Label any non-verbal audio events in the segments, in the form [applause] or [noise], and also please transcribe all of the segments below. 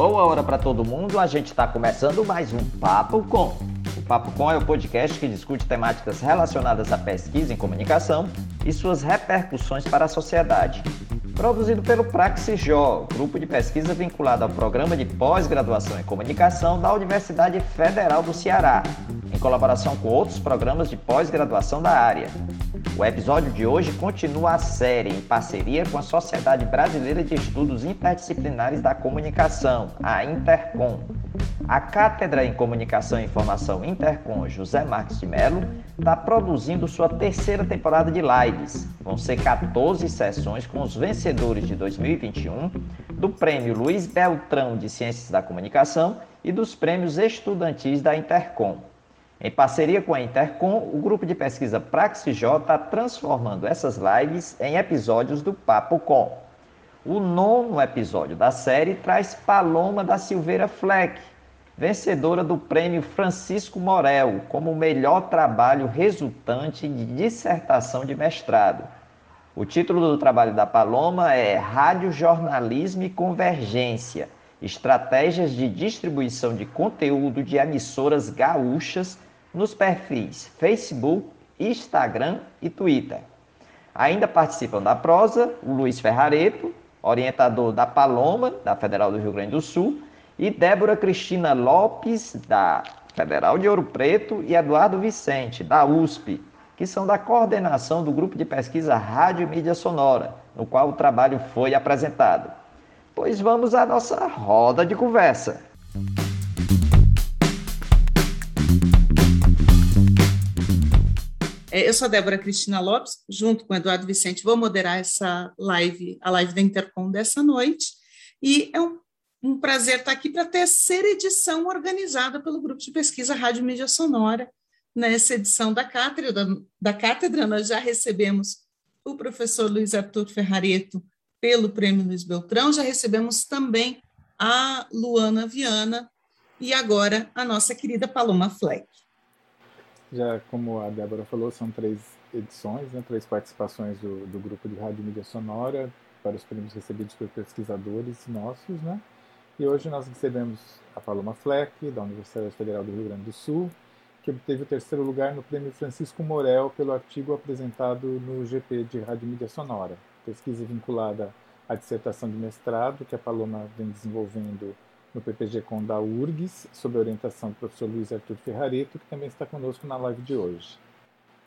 Boa hora para todo mundo, a gente está começando mais um Papo Com. O Papo Com é o podcast que discute temáticas relacionadas à pesquisa em comunicação e suas repercussões para a sociedade. Produzido pelo Praxijó, grupo de pesquisa vinculado ao programa de pós-graduação em comunicação da Universidade Federal do Ceará, em colaboração com outros programas de pós-graduação da área. O episódio de hoje continua a série em parceria com a Sociedade Brasileira de Estudos Interdisciplinares da Comunicação, a Intercom. A Cátedra em Comunicação e Informação Intercom José Marques de Mello está produzindo sua terceira temporada de lives. Vão ser 14 sessões com os vencedores de 2021 do Prêmio Luiz Beltrão de Ciências da Comunicação e dos prêmios estudantis da Intercom. Em parceria com a Intercom, o grupo de pesquisa PraxJ está transformando essas lives em episódios do Papo Com. O nono episódio da série traz Paloma da Silveira Fleck, vencedora do prêmio Francisco Morel como melhor trabalho resultante de dissertação de mestrado. O título do trabalho da Paloma é Rádio Jornalismo e Convergência Estratégias de Distribuição de Conteúdo de Emissoras Gaúchas nos perfis Facebook, Instagram e Twitter. Ainda participam da prosa o Luiz Ferrareto, orientador da Paloma, da Federal do Rio Grande do Sul, e Débora Cristina Lopes, da Federal de Ouro Preto, e Eduardo Vicente, da USP, que são da coordenação do grupo de pesquisa Rádio e Mídia Sonora, no qual o trabalho foi apresentado. Pois vamos à nossa roda de conversa. Eu sou a Débora Cristina Lopes, junto com o Eduardo Vicente, vou moderar essa live, a live da Intercom dessa noite, e é um, um prazer estar aqui para a terceira edição organizada pelo Grupo de Pesquisa Rádio Mídia Sonora. Nessa edição da cátedra, da cátedra nós já recebemos o professor Luiz Arthur Ferrareto pelo Prêmio Luiz Beltrão, já recebemos também a Luana Viana e agora a nossa querida Paloma Fleck. Já como a Débora falou, são três edições, né, três participações do, do grupo de rádio mídia sonora para os prêmios recebidos por pesquisadores nossos, né? E hoje nós recebemos a Paloma Fleck, da Universidade Federal do Rio Grande do Sul, que obteve o terceiro lugar no Prêmio Francisco Morel pelo artigo apresentado no GP de Rádio Mídia Sonora, pesquisa vinculada à dissertação de mestrado que a Paloma vem desenvolvendo no PPG-Com da URGS, sob orientação do professor Luiz Arthur Ferrareto, que também está conosco na live de hoje.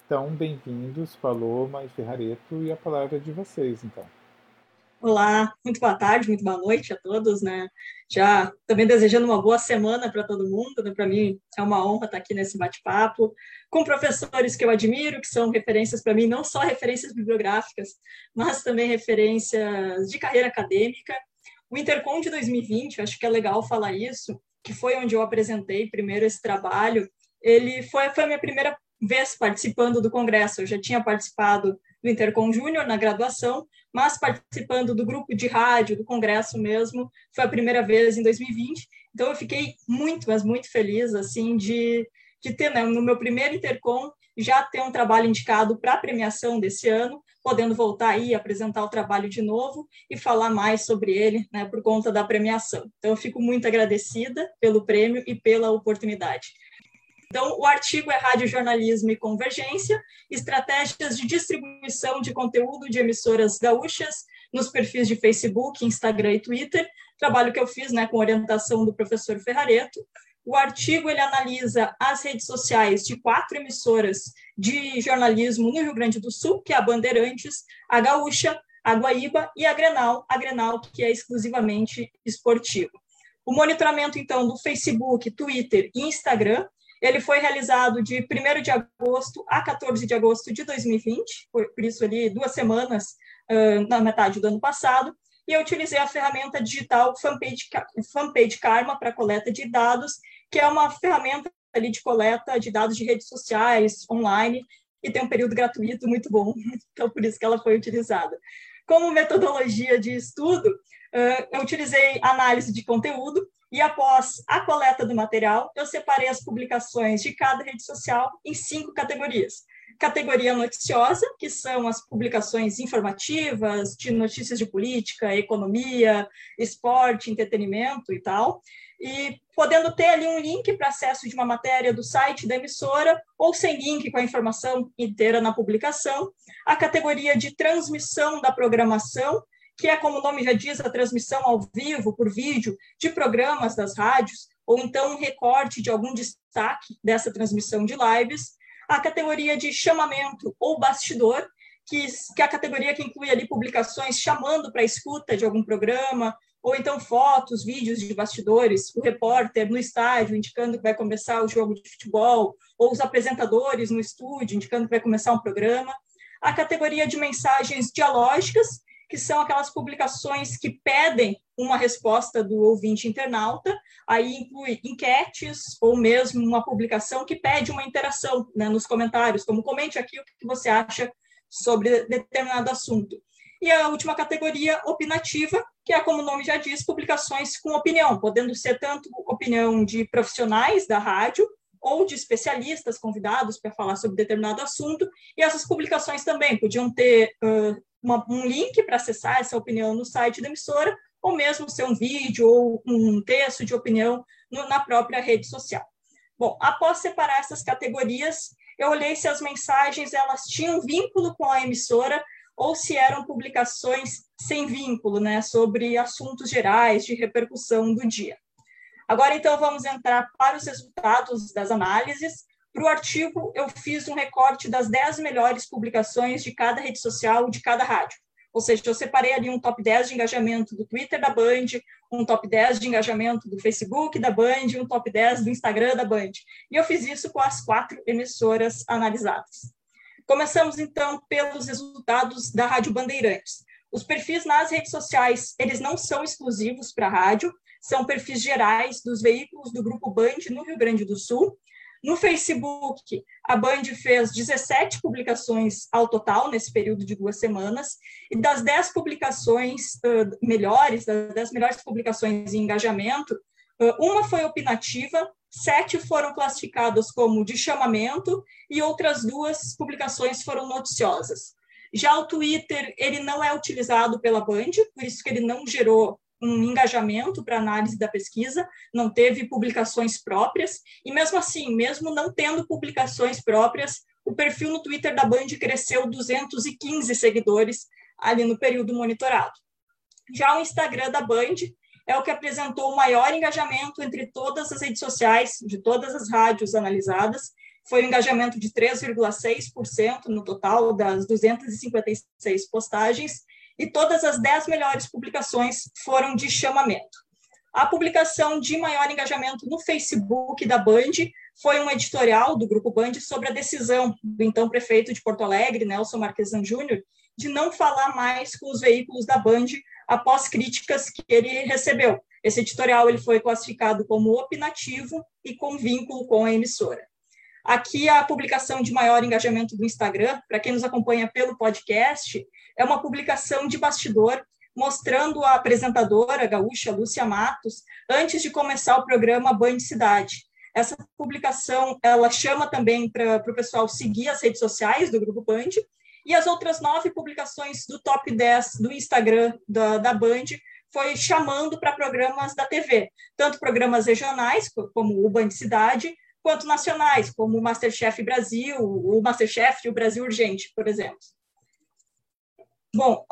Então, bem-vindos, Paloma e Ferrareto, e a palavra é de vocês, então. Olá, muito boa tarde, muito boa noite a todos, né? Já também desejando uma boa semana para todo mundo, né? Para mim é uma honra estar aqui nesse bate-papo com professores que eu admiro, que são referências para mim, não só referências bibliográficas, mas também referências de carreira acadêmica o Intercom de 2020, acho que é legal falar isso, que foi onde eu apresentei primeiro esse trabalho, ele foi, foi a minha primeira vez participando do congresso. Eu já tinha participado do Intercom Júnior na graduação, mas participando do grupo de rádio, do congresso mesmo, foi a primeira vez em 2020. Então eu fiquei muito, mas muito feliz assim de, de ter né, no meu primeiro Intercom já ter um trabalho indicado para a premiação desse ano, podendo voltar aí, apresentar o trabalho de novo e falar mais sobre ele, né, por conta da premiação. Então, eu fico muito agradecida pelo prêmio e pela oportunidade. Então, o artigo é Rádio Jornalismo e Convergência, estratégias de distribuição de conteúdo de emissoras gaúchas nos perfis de Facebook, Instagram e Twitter, trabalho que eu fiz né, com orientação do professor Ferrareto. O artigo ele analisa as redes sociais de quatro emissoras de jornalismo no Rio Grande do Sul, que é a Bandeirantes, a Gaúcha, a Guaíba e a Grenal, a Grenal que é exclusivamente esportivo. O monitoramento, então, do Facebook, Twitter e Instagram, ele foi realizado de 1 de agosto a 14 de agosto de 2020, por, isso ali duas semanas uh, na metade do ano passado, e eu utilizei a ferramenta digital Fanpage, Fanpage Karma para coleta de dados, que é uma ferramenta ali de coleta de dados de redes sociais, online, e tem um período gratuito muito bom, [laughs] então por isso que ela foi utilizada. Como metodologia de estudo, eu utilizei análise de conteúdo, e após a coleta do material, eu separei as publicações de cada rede social em cinco categorias. categoria noticiosa, que são as publicações informativas de notícias de política, economia, esporte, entretenimento e tal, e podendo ter ali um link para acesso de uma matéria do site da emissora ou sem link com a informação inteira na publicação, a categoria de transmissão da programação, que é, como o nome já diz, a transmissão ao vivo, por vídeo, de programas das rádios, ou então um recorte de algum destaque dessa transmissão de lives, a categoria de chamamento ou bastidor, que, que é a categoria que inclui ali publicações chamando para a escuta de algum programa, ou então fotos, vídeos de bastidores, o repórter no estádio indicando que vai começar o jogo de futebol, ou os apresentadores no estúdio indicando que vai começar um programa. A categoria de mensagens dialógicas, que são aquelas publicações que pedem uma resposta do ouvinte internauta, aí inclui enquetes ou mesmo uma publicação que pede uma interação né, nos comentários, como comente aqui o que você acha sobre determinado assunto. E a última categoria, opinativa, que é, como o nome já diz, publicações com opinião, podendo ser tanto opinião de profissionais da rádio ou de especialistas convidados para falar sobre determinado assunto, e essas publicações também podiam ter uh, uma, um link para acessar essa opinião no site da emissora, ou mesmo ser um vídeo ou um texto de opinião no, na própria rede social. Bom, após separar essas categorias, eu olhei se as mensagens elas tinham vínculo com a emissora ou se eram publicações sem vínculo, né, sobre assuntos gerais de repercussão do dia. Agora, então, vamos entrar para os resultados das análises. Para o artigo, eu fiz um recorte das 10 melhores publicações de cada rede social, de cada rádio. Ou seja, eu separei ali um top 10 de engajamento do Twitter da Band, um top 10 de engajamento do Facebook da Band um top 10 do Instagram da Band. E eu fiz isso com as quatro emissoras analisadas. Começamos, então, pelos resultados da Rádio Bandeirantes. Os perfis nas redes sociais, eles não são exclusivos para a rádio, são perfis gerais dos veículos do Grupo Band no Rio Grande do Sul, no Facebook, a Band fez 17 publicações ao total nesse período de duas semanas, e das 10 publicações uh, melhores, das 10 melhores publicações em engajamento, uh, uma foi opinativa, sete foram classificadas como de chamamento e outras duas publicações foram noticiosas. Já o Twitter, ele não é utilizado pela Band, por isso que ele não gerou um engajamento para análise da pesquisa, não teve publicações próprias, e mesmo assim, mesmo não tendo publicações próprias, o perfil no Twitter da Band cresceu 215 seguidores ali no período monitorado. Já o Instagram da Band é o que apresentou o maior engajamento entre todas as redes sociais, de todas as rádios analisadas, foi um engajamento de 3,6% no total das 256 postagens, e todas as 10 melhores publicações foram de chamamento. A publicação de maior engajamento no Facebook da Band foi um editorial do Grupo Band sobre a decisão do então prefeito de Porto Alegre, Nelson Marquesan Júnior, de não falar mais com os veículos da Band após críticas que ele recebeu. Esse editorial ele foi classificado como opinativo e com vínculo com a emissora. Aqui a publicação de maior engajamento do Instagram, para quem nos acompanha pelo podcast, é uma publicação de bastidor mostrando a apresentadora gaúcha Lúcia Matos antes de começar o programa Band Cidade. Essa publicação ela chama também para o pessoal seguir as redes sociais do Grupo Band e as outras nove publicações do top 10 do Instagram da, da Band foi chamando para programas da TV, tanto programas regionais, como o Band Cidade, quanto nacionais, como o Masterchef Brasil, o Masterchef e o Brasil Urgente, por exemplo. Bom,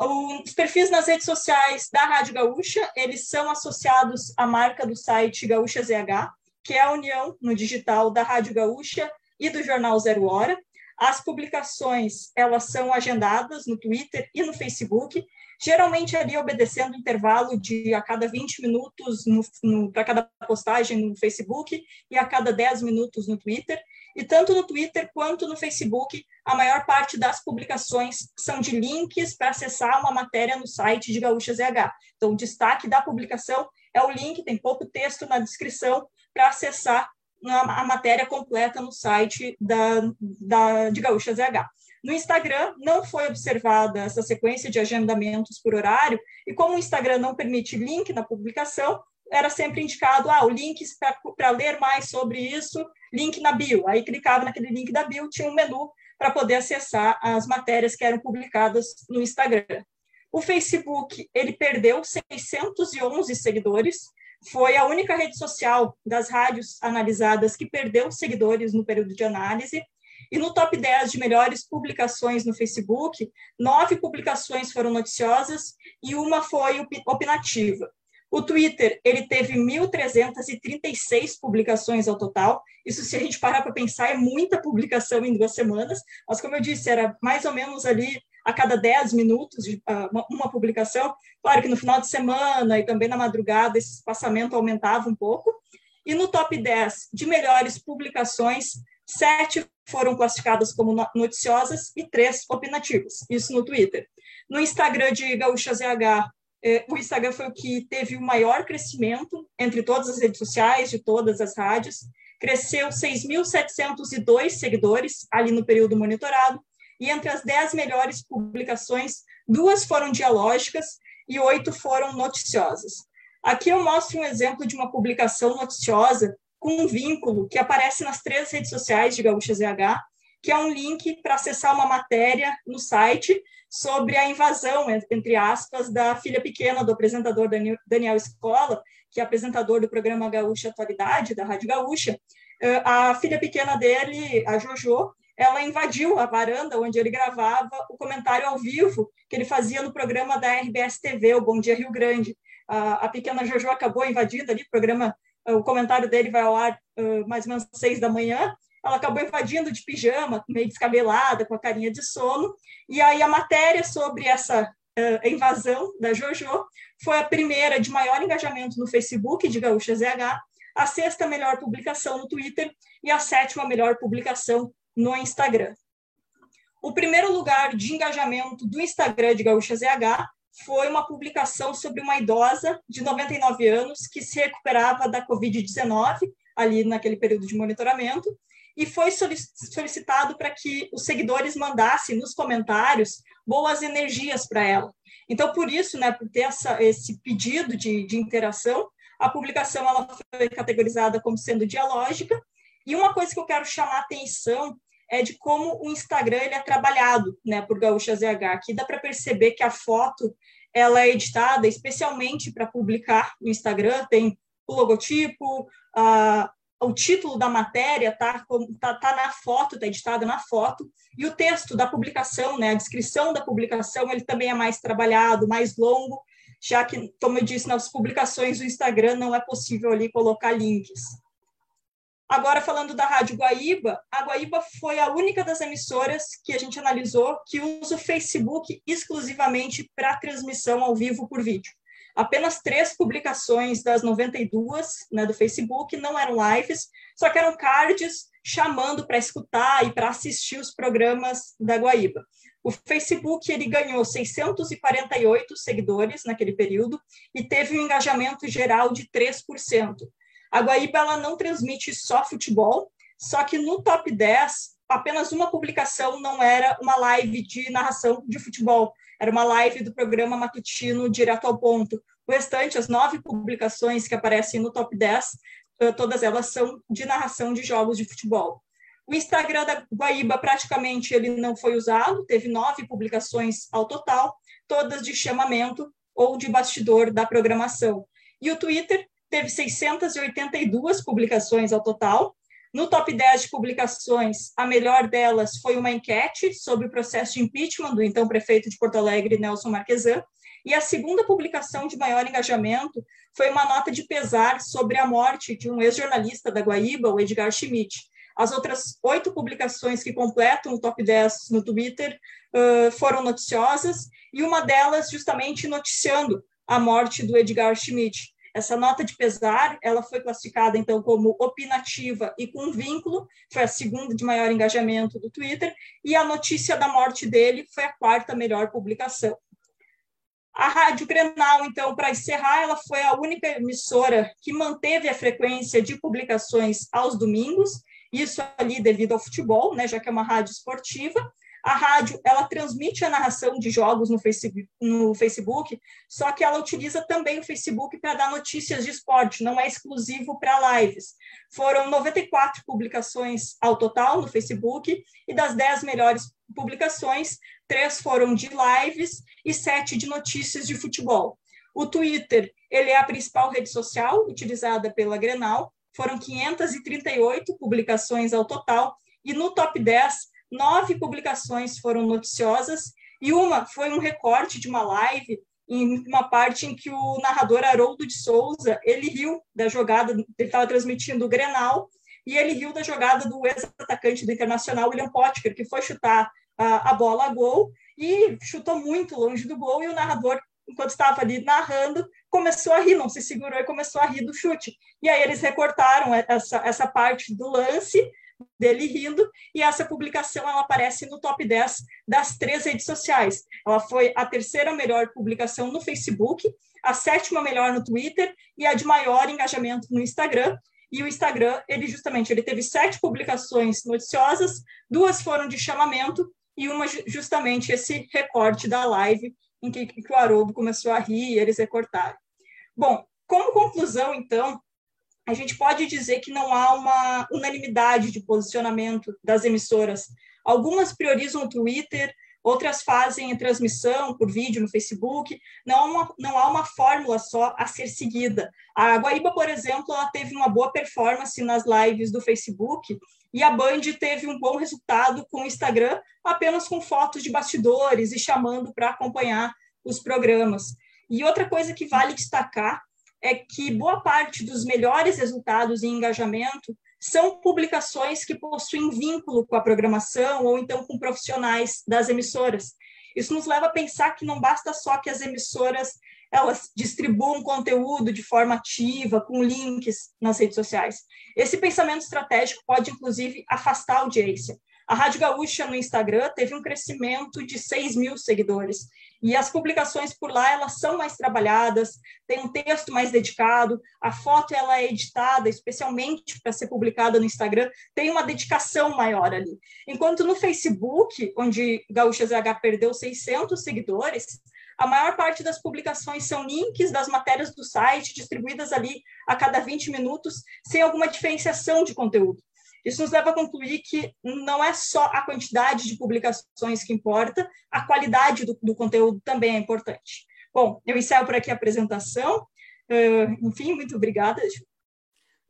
os perfis nas redes sociais da Rádio Gaúcha, eles são associados à marca do site Gaúcha ZH, que é a união no digital da Rádio Gaúcha e do jornal Zero Hora. As publicações, elas são agendadas no Twitter e no Facebook, geralmente ali obedecendo intervalo de a cada 20 minutos para cada postagem no Facebook e a cada 10 minutos no Twitter. E tanto no Twitter quanto no Facebook, a maior parte das publicações são de links para acessar uma matéria no site de Gaúcha ZH. Então, o destaque da publicação é o link, tem pouco texto na descrição para acessar a matéria completa no site da, da, de Gaúcha ZH. No Instagram, não foi observada essa sequência de agendamentos por horário, e como o Instagram não permite link na publicação, era sempre indicado, ah, o link para ler mais sobre isso link na bio. Aí clicava naquele link da bio, tinha um menu para poder acessar as matérias que eram publicadas no Instagram. O Facebook, ele perdeu 611 seguidores, foi a única rede social das rádios analisadas que perdeu seguidores no período de análise. E no top 10 de melhores publicações no Facebook, nove publicações foram noticiosas e uma foi opinativa. O Twitter, ele teve 1.336 publicações ao total. Isso, se a gente parar para pensar, é muita publicação em duas semanas. Mas, como eu disse, era mais ou menos ali a cada 10 minutos de, uh, uma, publicação. Claro que no final de semana e também na madrugada esse espaçamento aumentava um pouco. E no top 10 de melhores publicações, sete foram classificadas como noticiosas e três opinativas. Isso no Twitter. No Instagram de Gaúcha ZH, é, o Instagram foi o que teve o maior crescimento entre todas as redes sociais, de todas as rádios. Cresceu 6.702 seguidores ali no período monitorado, e entre as 10 melhores publicações, duas foram dialógicas e oito foram noticiosas. Aqui eu mostro um exemplo de uma publicação noticiosa com um vínculo que aparece nas três redes sociais de Gaúcha ZH, que é um link para acessar uma matéria no site sobre a invasão, entre aspas, da filha pequena do apresentador Daniel Escola, que é apresentador do programa Gaúcha Atualidade, da Rádio Gaúcha. Eh, a filha pequena dele, a Jojo, ela invadiu a varanda onde ele gravava o comentário ao vivo que ele fazia no programa da RBS TV, o Bom Dia Rio Grande. A, pequena Jojo acabou invadindo ali o programa, o comentário dele vai ao ar uh, mais ou menos seis da manhã, ela acabou invadindo de pijama, meio descabelada, com a carinha de sono, e aí a matéria sobre essa uh, invasão da Jojo foi a primeira de maior engajamento no Facebook de Gaúcha ZH, a sexta melhor publicação no Twitter e a sétima melhor publicação no Instagram. O primeiro lugar de engajamento do Instagram de Gaúcha ZH foi uma publicação sobre uma idosa de 99 anos que se recuperava da Covid-19, ali naquele período de monitoramento, e foi solicitado para que os seguidores mandassem nos comentários boas energias para ela. Então, por isso, né, por ter essa, esse pedido de, de interação, a publicação ela foi categorizada como sendo dialógica. E uma coisa que eu quero chamar a atenção é de como o Instagram ele é trabalhado, né, por Gaúcha ZH. Aqui dá para perceber que a foto ela é editada especialmente para publicar no Instagram, tem o logotipo, a, o título da matéria está tá, tá na foto, está editado na foto, e o texto da publicação, né, a descrição da publicação, ele também é mais trabalhado, mais longo, já que, como eu disse, nas publicações do Instagram não é possível ali colocar links. Agora, falando da Rádio Guaíba, a Guaíba foi a única das emissoras que a gente analisou que usa o Facebook exclusivamente para transmissão ao vivo por vídeo apenas três publicações das 92 né, do Facebook não eram lives, só que eram cards chamando para escutar e para assistir os programas da Guaíba. O Facebook ele ganhou 648 seguidores naquele período e teve um engajamento geral de 3%. A Guaíba ela não transmite só futebol, só que no top 10 apenas uma publicação não era uma live de narração de futebol, era uma live do programa matutino Direto ao Ponto. O restante, as nove publicações que aparecem no top 10, eh, todas elas são de narração de jogos de futebol. O Instagram da Guaíba praticamente ele não foi usado, teve nove publicações ao total, todas de chamamento ou de bastidor da programação. E o Twitter teve 682 publicações ao total, no top 10 de publicações, a melhor delas foi uma enquete sobre o processo de impeachment do então prefeito de Porto Alegre, Nelson Marquesan, e a segunda publicação de maior engajamento foi uma nota de pesar sobre a morte de um ex-jornalista da Guaíba, o Edgar Schmidt. As outras oito publicações que completam o top 10 no Twitter uh, foram noticiosas, e uma delas justamente noticiando a morte do Edgar Schmidt. Essa nota de pesar, ela foi classificada então como opinativa e com vínculo, foi a segunda de maior engajamento do Twitter, e a notícia da morte dele foi a quarta melhor publicação. A Rádio Grenal, então, para encerrar, ela foi a única emissora que manteve a frequência de publicações aos domingos, isso ali devido ao futebol, né, já que é uma rádio esportiva. A rádio, ela transmite a narração de jogos no Facebook, no Facebook só que ela utiliza também o Facebook para dar notícias de esporte, não é exclusivo para lives. Foram 94 publicações ao total no Facebook, e das 10 melhores publicações, três foram de lives e sete de notícias de futebol. O Twitter, ele é a principal rede social utilizada pela Grenal, foram 538 publicações ao total, e no top 10, nove publicações foram noticiosas, e uma foi um recorte de uma live, em uma parte em que o narrador Haroldo de Souza, ele riu da jogada, ele estava transmitindo o Grenal, e ele riu da jogada do ex-atacante do Internacional, William Potker, que foi chutar a, a bola a gol, e chutou muito longe do gol, e o narrador enquanto estava ali narrando, começou a rir, não se segurou e começou a rir do chute. E aí eles recortaram essa, essa parte do lance dele rindo, e essa publicação ela aparece no top 10 das três redes sociais. Ela foi a terceira melhor publicação no Facebook, a sétima melhor no Twitter e a de maior engajamento no Instagram. E o Instagram, ele justamente, ele teve sete publicações noticiosas, duas foram de chamamento e uma justamente esse recorte da live em que, que o Haroldo começou a rir e eles recortaram. Bom, como conclusão, então, a gente pode dizer que não há uma unanimidade de posicionamento das emissoras. Algumas priorizam o Twitter, outras fazem transmissão por vídeo no Facebook. Não há uma, não há uma fórmula só a ser seguida. A Guaíba, por exemplo, ela teve uma boa performance nas lives do Facebook e a Band teve um bom resultado com o Instagram, apenas com fotos de bastidores e chamando para acompanhar os programas. E outra coisa que vale destacar é que boa parte dos melhores resultados em engajamento são publicações que possuem vínculo com a programação ou então com profissionais das emissoras. Isso nos leva a pensar que não basta só que as emissoras elas distribuam conteúdo de forma ativa, com links nas redes sociais. Esse pensamento estratégico pode, inclusive, afastar a audiência. A Rádio Gaúcha no Instagram teve um crescimento de 6 mil seguidores. E as publicações por lá, elas são mais trabalhadas, tem um texto mais dedicado, a foto ela é editada especialmente para ser publicada no Instagram, tem uma dedicação maior ali. Enquanto no Facebook, onde Gaúcha ZH perdeu 600 seguidores, a maior parte das publicações são links das matérias do site, distribuídas ali a cada 20 minutos, sem alguma diferenciação de conteúdo. Isso nos leva a concluir que não é só a quantidade de publicações que importa, a qualidade do, do conteúdo também é importante. Bom, eu encerro por aqui a apresentação. Uh, enfim, muito obrigada.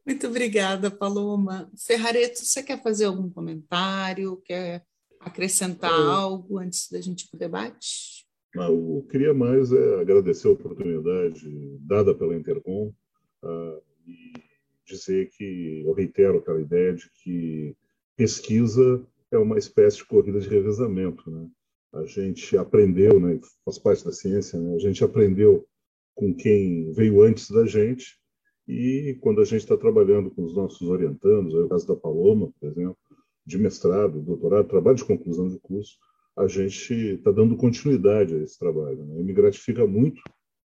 Muito obrigada, Paloma. Ferrareto, você quer fazer algum comentário? Quer acrescentar eu, algo antes da gente ir para o debate? eu queria mais é, agradecer a oportunidade dada pela Intercom uh, e dizer que eu reitero aquela ideia de que pesquisa é uma espécie de corrida de revezamento, né? A gente aprendeu, né, faz parte da ciência, né? A gente aprendeu com quem veio antes da gente e quando a gente está trabalhando com os nossos orientandos, o caso da Paloma, por exemplo, de mestrado, doutorado, trabalho de conclusão de curso, a gente está dando continuidade a esse trabalho. Né? E me gratifica muito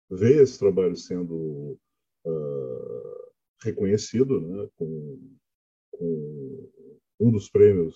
ver esse trabalho sendo uh, reconhecido né, com, com, um dos prêmios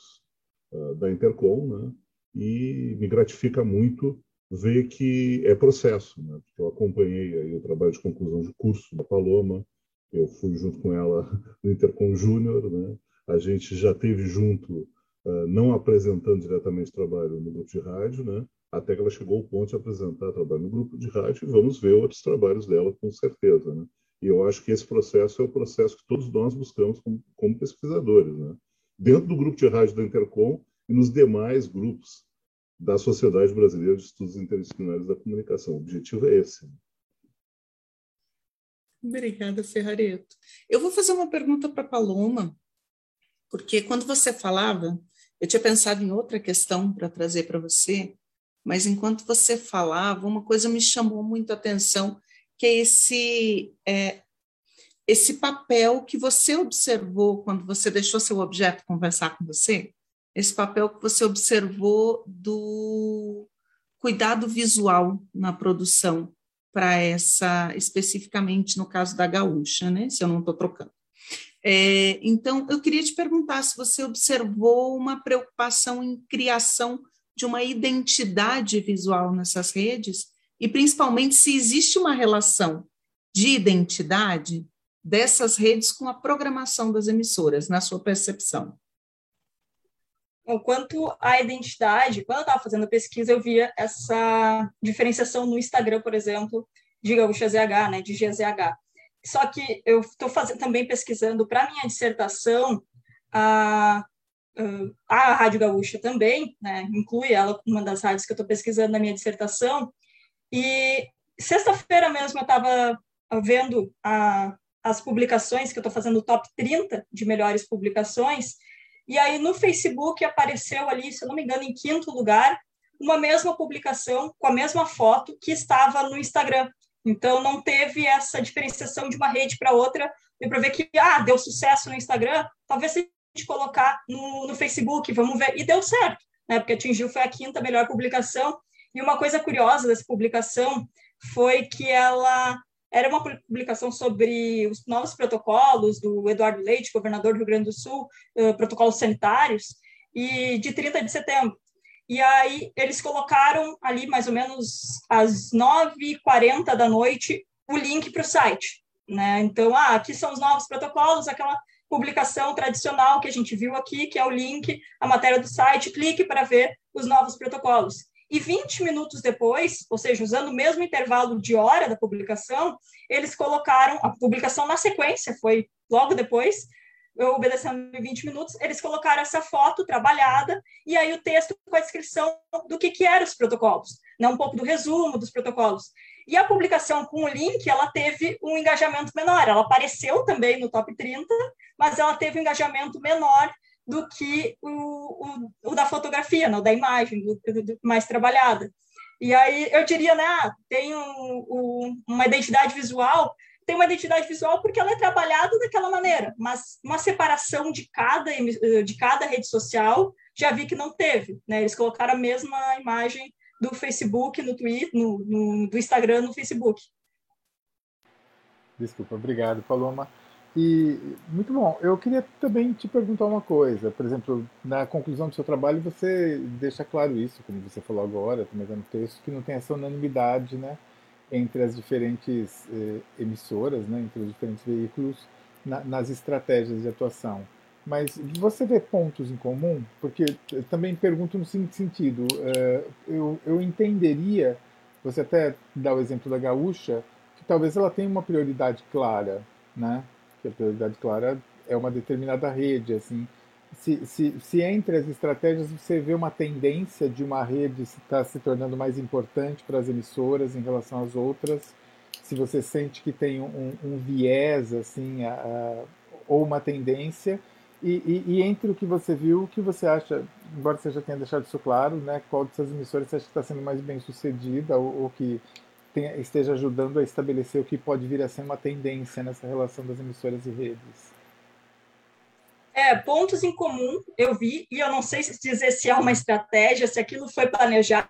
uh, da Intercom, né, e me gratifica muito ver que é processo, né, porque eu acompanhei aí o trabalho de conclusão de curso da Paloma, eu fui junto com ela [laughs] no Intercom Júnior, né, a gente já teve junto, uh, não apresentando diretamente trabalho no grupo de rádio, né, até que ela chegou ao ponto de apresentar trabalho no grupo de rádio, e vamos ver outros trabalhos dela, com certeza. Né? E eu acho que esse processo é o processo que todos nós buscamos como, como pesquisadores, né? dentro do grupo de rádio da Intercom e nos demais grupos da Sociedade Brasileira de Estudos Interdisciplinares da Comunicação. O objetivo é esse. Obrigada, Ferrareto. Eu vou fazer uma pergunta para Paloma, porque quando você falava, eu tinha pensado em outra questão para trazer para você, mas enquanto você falava, uma coisa me chamou muito a atenção que é esse, é, esse papel que você observou quando você deixou seu objeto conversar com você, esse papel que você observou do cuidado visual na produção para essa, especificamente no caso da gaúcha, né? Se eu não estou trocando. É, então, eu queria te perguntar se você observou uma preocupação em criação de uma identidade visual nessas redes e principalmente se existe uma relação de identidade dessas redes com a programação das emissoras, na sua percepção? Quanto à identidade, quando eu estava fazendo pesquisa, eu via essa diferenciação no Instagram, por exemplo, de Gaúcha ZH, né, de GZH. Só que eu estou também pesquisando para minha dissertação a, a Rádio Gaúcha também, né, inclui ela uma das rádios que eu estou pesquisando na minha dissertação. E sexta-feira mesmo eu estava vendo a, as publicações, que eu estou fazendo o top 30 de melhores publicações, e aí no Facebook apareceu ali, se eu não me engano, em quinto lugar, uma mesma publicação com a mesma foto que estava no Instagram. Então não teve essa diferenciação de uma rede para outra, e para ver que ah, deu sucesso no Instagram, talvez se a gente colocar no, no Facebook, vamos ver, e deu certo, né? Porque atingiu foi a quinta melhor publicação. E uma coisa curiosa dessa publicação foi que ela era uma publicação sobre os novos protocolos do Eduardo Leite, governador do Rio Grande do Sul, uh, protocolos sanitários, e de 30 de setembro. E aí eles colocaram ali mais ou menos às 9h40 da noite o link para o site. Né? Então, ah, aqui são os novos protocolos, aquela publicação tradicional que a gente viu aqui, que é o link, a matéria do site, clique para ver os novos protocolos. E 20 minutos depois, ou seja, usando o mesmo intervalo de hora da publicação, eles colocaram a publicação na sequência, foi logo depois, obedecendo 20 minutos, eles colocaram essa foto trabalhada e aí o texto com a descrição do que, que eram os protocolos, né? um pouco do resumo dos protocolos. E a publicação com o link, ela teve um engajamento menor, ela apareceu também no top 30, mas ela teve um engajamento menor do que o, o, o da fotografia, não, da imagem, do, do, mais trabalhada. E aí eu diria, né, ah, tem um, um, uma identidade visual, tem uma identidade visual porque ela é trabalhada daquela maneira, mas uma separação de cada, de cada rede social já vi que não teve, né? Eles colocaram a mesma imagem do Facebook, no Twitter, no, no, do Instagram, no Facebook. Desculpa, obrigado, Paloma. E muito bom. Eu queria também te perguntar uma coisa. Por exemplo, na conclusão do seu trabalho, você deixa claro isso, como você falou agora, também no texto, que não tem essa unanimidade, né, entre as diferentes eh, emissoras, né, entre os diferentes veículos na, nas estratégias de atuação. Mas você vê pontos em comum? Porque eu também pergunto no seguinte sentido. Eh, eu, eu entenderia, você até dá o exemplo da gaúcha, que talvez ela tenha uma prioridade clara, né? Que a prioridade clara é uma determinada rede, assim. Se, se, se entre as estratégias você vê uma tendência de uma rede estar se tornando mais importante para as emissoras em relação às outras, se você sente que tem um, um viés, assim, a, a, ou uma tendência, e, e, e, entre o que você viu, o que você acha, embora você já tenha deixado isso claro, né, qual dessas emissoras você acha que está sendo mais bem sucedida ou, ou que tenha, esteja ajudando a estabelecer o que pode vir a ser uma tendência nessa relação das emissoras e redes. É, pontos em comum eu vi, e eu não sei dizer se é uma estratégia, se aquilo foi planejado,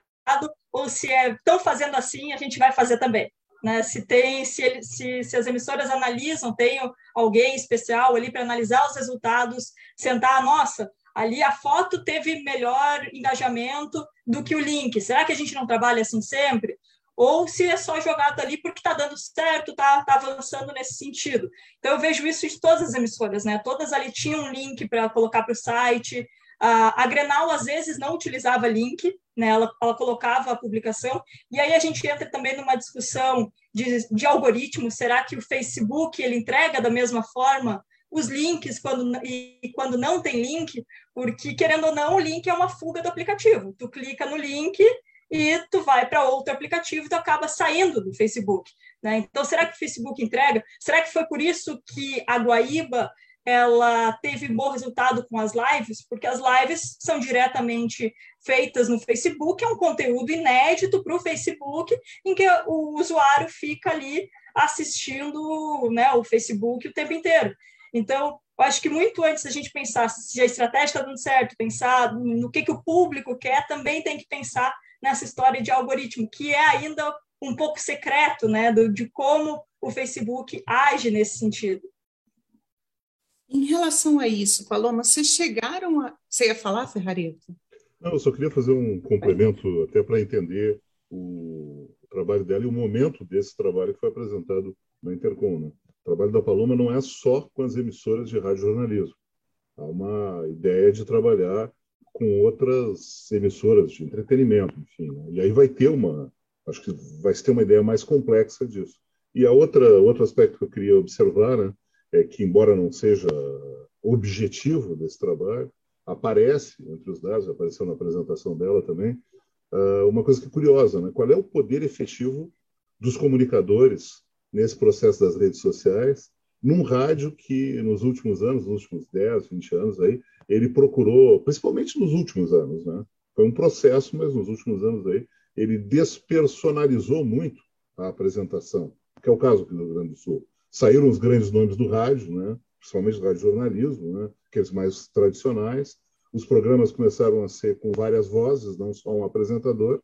ou se é tão fazendo assim, a gente vai fazer também. Né? Se tem, se, ele, se, se as emissoras analisam, tem alguém especial ali para analisar os resultados, sentar, nossa, ali a foto teve melhor engajamento do que o link. Será que a gente não trabalha assim sempre? Ou se é só jogado ali porque está dando certo, está tá avançando nesse sentido. Então, eu vejo isso em todas as emissoras, né? Todas ali tinham um link para colocar para o site. A, a Grenal, às vezes, não utilizava link, né? Ela, ela colocava a publicação. E aí a gente entra também numa discussão de, de algoritmo. Será que o Facebook ele entrega da mesma forma os links quando, e quando não tem link? Porque, querendo ou não, o link é uma fuga do aplicativo. Tu clica no link e tu vai para outro aplicativo e tu acaba saindo do Facebook. Né? Então, será que o Facebook entrega? Será que foi por isso que a Guaíba ela teve bom resultado com as lives? Porque as lives são diretamente feitas no Facebook, é um conteúdo inédito para o Facebook, em que o usuário fica ali assistindo né, o Facebook o tempo inteiro. Então, eu acho que muito antes da gente pensar se a estratégia está dando certo, pensar no que, que o público quer, também tem que pensar nessa história de algoritmo, que é ainda um pouco secreto, né, do, de como o Facebook age nesse sentido. Em relação a isso, Paloma, vocês chegaram a. Você ia falar, Ferrareto? Não, eu só queria fazer um complemento até para entender o trabalho dela e o momento desse trabalho que foi apresentado na Intercom. Né? O trabalho da Paloma não é só com as emissoras de rádio jornalismo. Há uma ideia de trabalhar com outras emissoras de entretenimento, enfim. Né? E aí vai ter uma, acho que vai ter uma ideia mais complexa disso. E a outra outro aspecto que eu queria observar, né, é que embora não seja objetivo desse trabalho, aparece entre os dados, apareceu na apresentação dela também, uh, uma coisa que é curiosa, né? Qual é o poder efetivo dos comunicadores nesse processo das redes sociais, num rádio que nos últimos anos, nos últimos 10, 20 anos aí, ele procurou, principalmente nos últimos anos, né? Foi um processo, mas nos últimos anos aí, ele despersonalizou muito a apresentação, que é o caso aqui do Rio Grande do Sul. Saíram os grandes nomes do rádio, né? principalmente do rádio jornalismo, né? aqueles mais tradicionais. Os programas começaram a ser com várias vozes, não só um apresentador.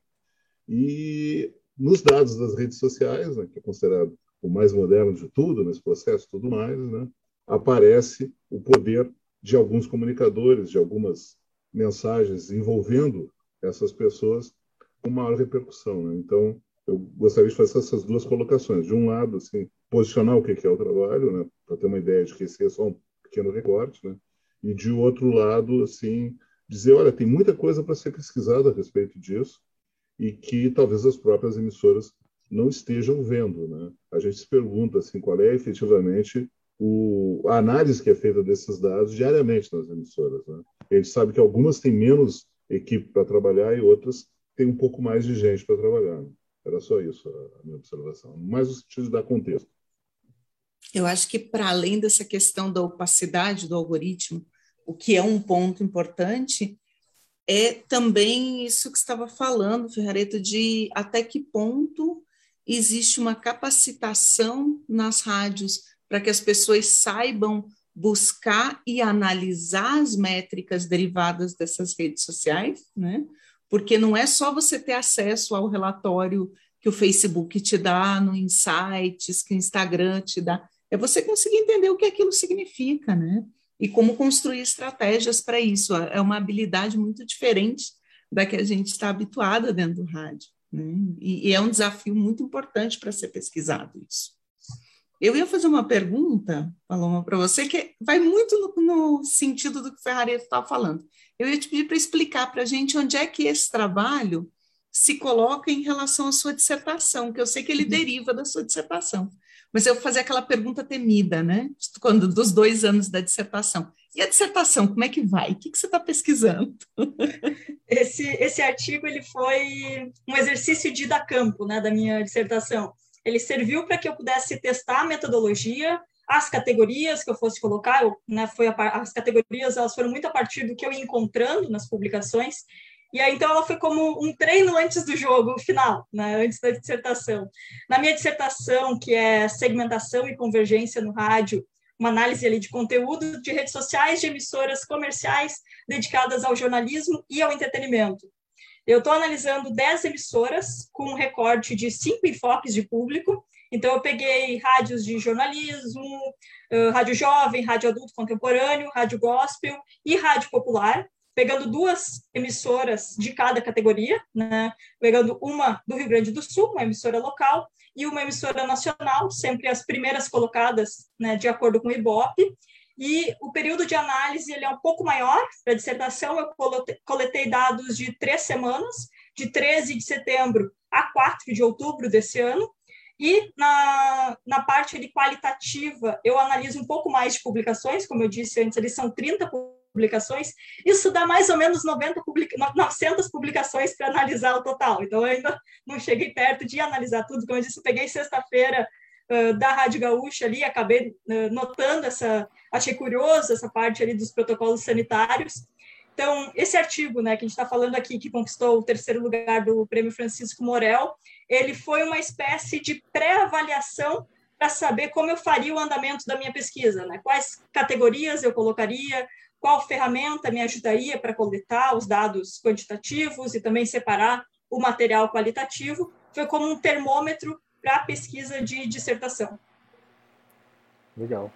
E nos dados das redes sociais, né, que é considerado o mais moderno de tudo nesse processo, tudo mais, né, aparece o poder de alguns comunicadores, de algumas mensagens envolvendo essas pessoas com maior repercussão. Né? Então, eu gostaria de fazer essas duas colocações. De um lado, assim, posicionar o que é o trabalho, né, para ter uma ideia de que esse é só um pequeno recorte, né, e de outro lado, assim, dizer, olha, tem muita coisa para ser pesquisada a respeito disso e que talvez as próprias emissoras não estejam vendo, né? A gente se pergunta assim, qual é efetivamente o, a análise que é feita desses dados diariamente nas emissoras, né? A gente sabe que algumas têm menos equipe para trabalhar e outras têm um pouco mais de gente para trabalhar. Né? Era só isso a minha observação, mais no sentido de dar contexto. Eu acho que, para além dessa questão da opacidade do algoritmo, o que é um ponto importante, é também isso que estava falando, Ferrareto, de até que ponto existe uma capacitação nas rádios para que as pessoas saibam buscar e analisar as métricas derivadas dessas redes sociais, né? porque não é só você ter acesso ao relatório que o Facebook te dá no Insights, que o Instagram te dá, é você conseguir entender o que aquilo significa, né? E como construir estratégias para isso. É uma habilidade muito diferente da que a gente está habituada dentro do rádio. Né? E, e é um desafio muito importante para ser pesquisado isso. Eu ia fazer uma pergunta, Paloma, para você, que vai muito no, no sentido do que o Ferrareto estava falando. Eu ia te pedir para explicar para a gente onde é que esse trabalho se coloca em relação à sua dissertação, que eu sei que ele uhum. deriva da sua dissertação. Mas eu vou fazer aquela pergunta temida, né? Quando, dos dois anos da dissertação. E a dissertação, como é que vai? O que, que você está pesquisando? Esse, esse artigo ele foi um exercício de dar campo né, da minha dissertação. Ele serviu para que eu pudesse testar a metodologia, as categorias que eu fosse colocar, eu, né, foi a, as categorias elas foram muito a partir do que eu ia encontrando nas publicações, e aí, então, ela foi como um treino antes do jogo final, né, antes da dissertação. Na minha dissertação, que é segmentação e convergência no rádio, uma análise ali de conteúdo de redes sociais de emissoras comerciais dedicadas ao jornalismo e ao entretenimento. Eu estou analisando 10 emissoras com um recorte de cinco enfoques de público. Então, eu peguei rádios de jornalismo, uh, rádio jovem, rádio adulto contemporâneo, rádio gospel e rádio popular, pegando duas emissoras de cada categoria, né? pegando uma do Rio Grande do Sul, uma emissora local, e uma emissora nacional, sempre as primeiras colocadas né, de acordo com o IBOP, e o período de análise ele é um pouco maior. Para a dissertação, eu coletei dados de três semanas, de 13 de setembro a 4 de outubro desse ano. E na, na parte de qualitativa, eu analiso um pouco mais de publicações, como eu disse antes, eles são 30 publicações. Isso dá mais ou menos 90 publica 900 publicações para analisar o total. Então, eu ainda não cheguei perto de analisar tudo. Como eu disse, eu peguei sexta-feira da Rádio Gaúcha ali, acabei notando essa achei curioso essa parte ali dos protocolos sanitários. Então, esse artigo, né, que a gente está falando aqui, que conquistou o terceiro lugar do Prêmio Francisco Morel, ele foi uma espécie de pré-avaliação para saber como eu faria o andamento da minha pesquisa, né? Quais categorias eu colocaria, qual ferramenta me ajudaria para coletar os dados quantitativos e também separar o material qualitativo. Foi como um termômetro para a pesquisa de dissertação. Legal.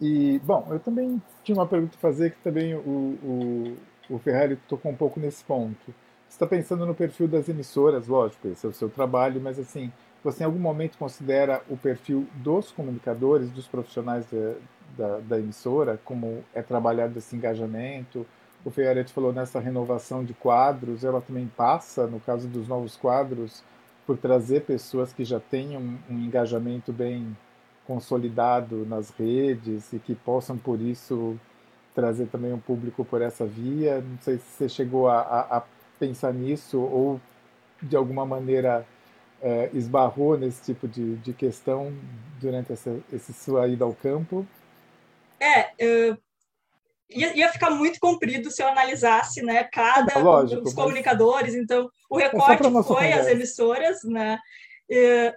E, bom, eu também tinha uma pergunta a fazer que também o, o, o Ferrari tocou um pouco nesse ponto. Você está pensando no perfil das emissoras, lógico, esse é o seu trabalho, mas assim, você em algum momento considera o perfil dos comunicadores, dos profissionais de, da, da, emissora, como é trabalhado esse engajamento? O Ferrari falou nessa renovação de quadros, ela também passa, no caso dos novos quadros, por trazer pessoas que já tenham um engajamento bem consolidado nas redes e que possam, por isso, trazer também um público por essa via. Não sei se você chegou a, a, a pensar nisso ou, de alguma maneira, é, esbarrou nesse tipo de, de questão durante essa, essa sua ida ao campo. É, ia, ia ficar muito comprido se eu analisasse né, cada Lógico, um dos comunicadores. Então, o é recorte é foi as emissoras, né?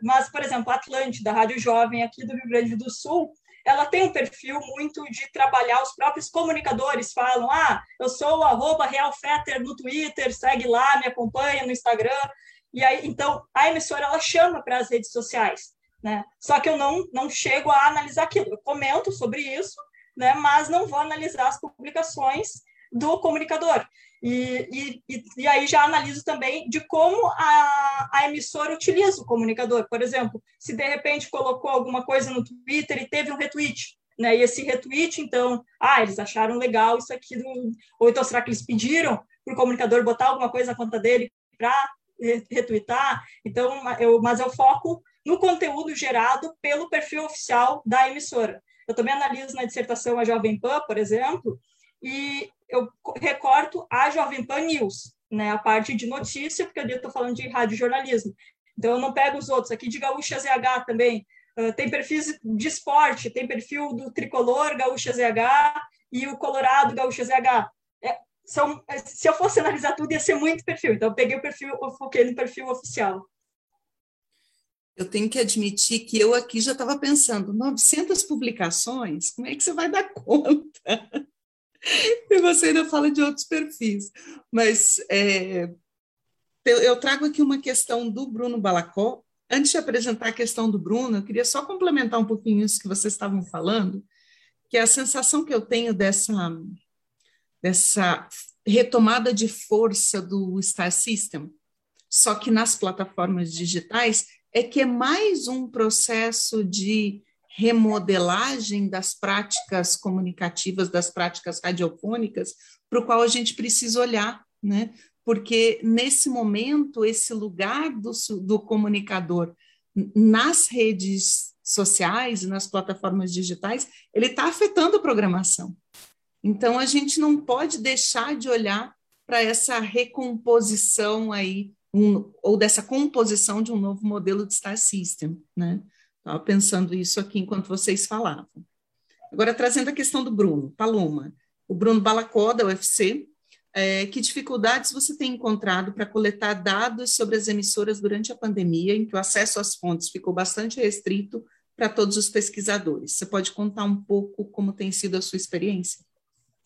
Mas, por exemplo, a Atlântida, a Rádio Jovem aqui do Rio Grande do Sul, ela tem um perfil muito de trabalhar, os próprios comunicadores falam, ah, eu sou o arroba realfetter no Twitter, segue lá, me acompanha no Instagram, e aí, então, a emissora, ela chama para as redes sociais, né? Só que eu não, não chego a analisar aquilo, eu comento sobre isso, né? Mas não vou analisar as publicações do comunicador. E, e, e aí já analiso também de como a, a emissora utiliza o comunicador. Por exemplo, se de repente colocou alguma coisa no Twitter e teve um retweet, né? E esse retweet, então, ah, eles acharam legal isso aqui, do... ou então será que eles pediram para o comunicador botar alguma coisa na conta dele para retweetar? Então, eu, mas eu foco no conteúdo gerado pelo perfil oficial da emissora. Eu também analiso na dissertação a Jovem Pan, por exemplo, e eu recorto a Jovem Pan News, né, a parte de notícia, porque eu estou falando de rádio jornalismo. Então, eu não pego os outros. Aqui de Gaúcha ZH também. Uh, tem perfis de esporte, tem perfil do Tricolor Gaúcha ZH e o Colorado Gaúcha ZH. É, são, se eu fosse analisar tudo, ia ser muito perfil. Então, eu peguei o perfil, eu foquei no perfil oficial. Eu tenho que admitir que eu aqui já estava pensando, 900 publicações, como é que você vai dar [laughs] conta? e você ainda fala de outros perfis. Mas é, eu trago aqui uma questão do Bruno Balacó. Antes de apresentar a questão do Bruno, eu queria só complementar um pouquinho isso que vocês estavam falando, que a sensação que eu tenho dessa, dessa retomada de força do Star System, só que nas plataformas digitais, é que é mais um processo de remodelagem das práticas comunicativas, das práticas radiofônicas, para o qual a gente precisa olhar, né? Porque nesse momento, esse lugar do, do comunicador nas redes sociais, nas plataformas digitais, ele está afetando a programação. Então, a gente não pode deixar de olhar para essa recomposição aí, um, ou dessa composição de um novo modelo de Star System, né? Estava pensando isso aqui enquanto vocês falavam. Agora, trazendo a questão do Bruno, Paloma, o Bruno Balacó, da UFC, é, que dificuldades você tem encontrado para coletar dados sobre as emissoras durante a pandemia, em que o acesso às fontes ficou bastante restrito para todos os pesquisadores? Você pode contar um pouco como tem sido a sua experiência?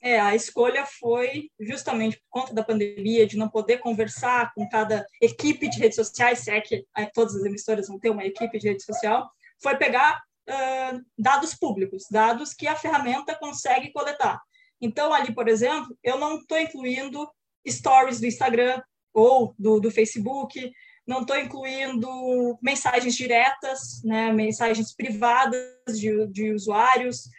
É, a escolha foi justamente por conta da pandemia, de não poder conversar com cada equipe de redes sociais, se é que todas as emissoras vão ter uma equipe de rede social, foi pegar uh, dados públicos, dados que a ferramenta consegue coletar. Então, ali, por exemplo, eu não estou incluindo stories do Instagram ou do, do Facebook, não estou incluindo mensagens diretas, né, mensagens privadas de, de usuários,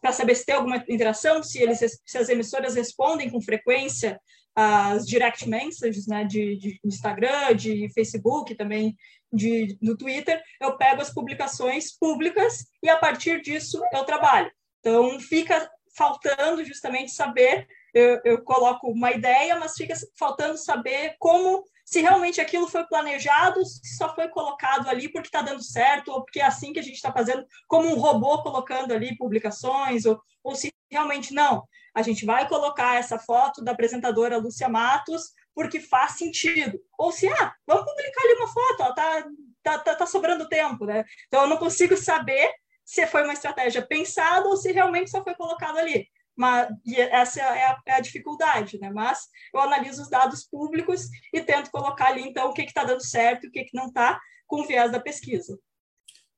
para saber se tem alguma interação, se, eles, se as emissoras respondem com frequência as direct messages né, de, de Instagram, de Facebook, também de, do Twitter, eu pego as publicações públicas e a partir disso eu trabalho. Então fica faltando justamente saber, eu, eu coloco uma ideia, mas fica faltando saber como se realmente aquilo foi planejado, se só foi colocado ali porque está dando certo, ou porque é assim que a gente está fazendo, como um robô colocando ali publicações, ou, ou se realmente não. A gente vai colocar essa foto da apresentadora Lúcia Matos porque faz sentido. Ou se, ah, vamos publicar ali uma foto, ó, tá, tá, tá, tá sobrando tempo, né? Então eu não consigo saber se foi uma estratégia pensada ou se realmente só foi colocado ali. Mas, e essa é a, é a, dificuldade, né? Mas eu analiso os dados públicos e tento colocar ali, então, o que está dando certo e o que, que não está, com o viés da pesquisa.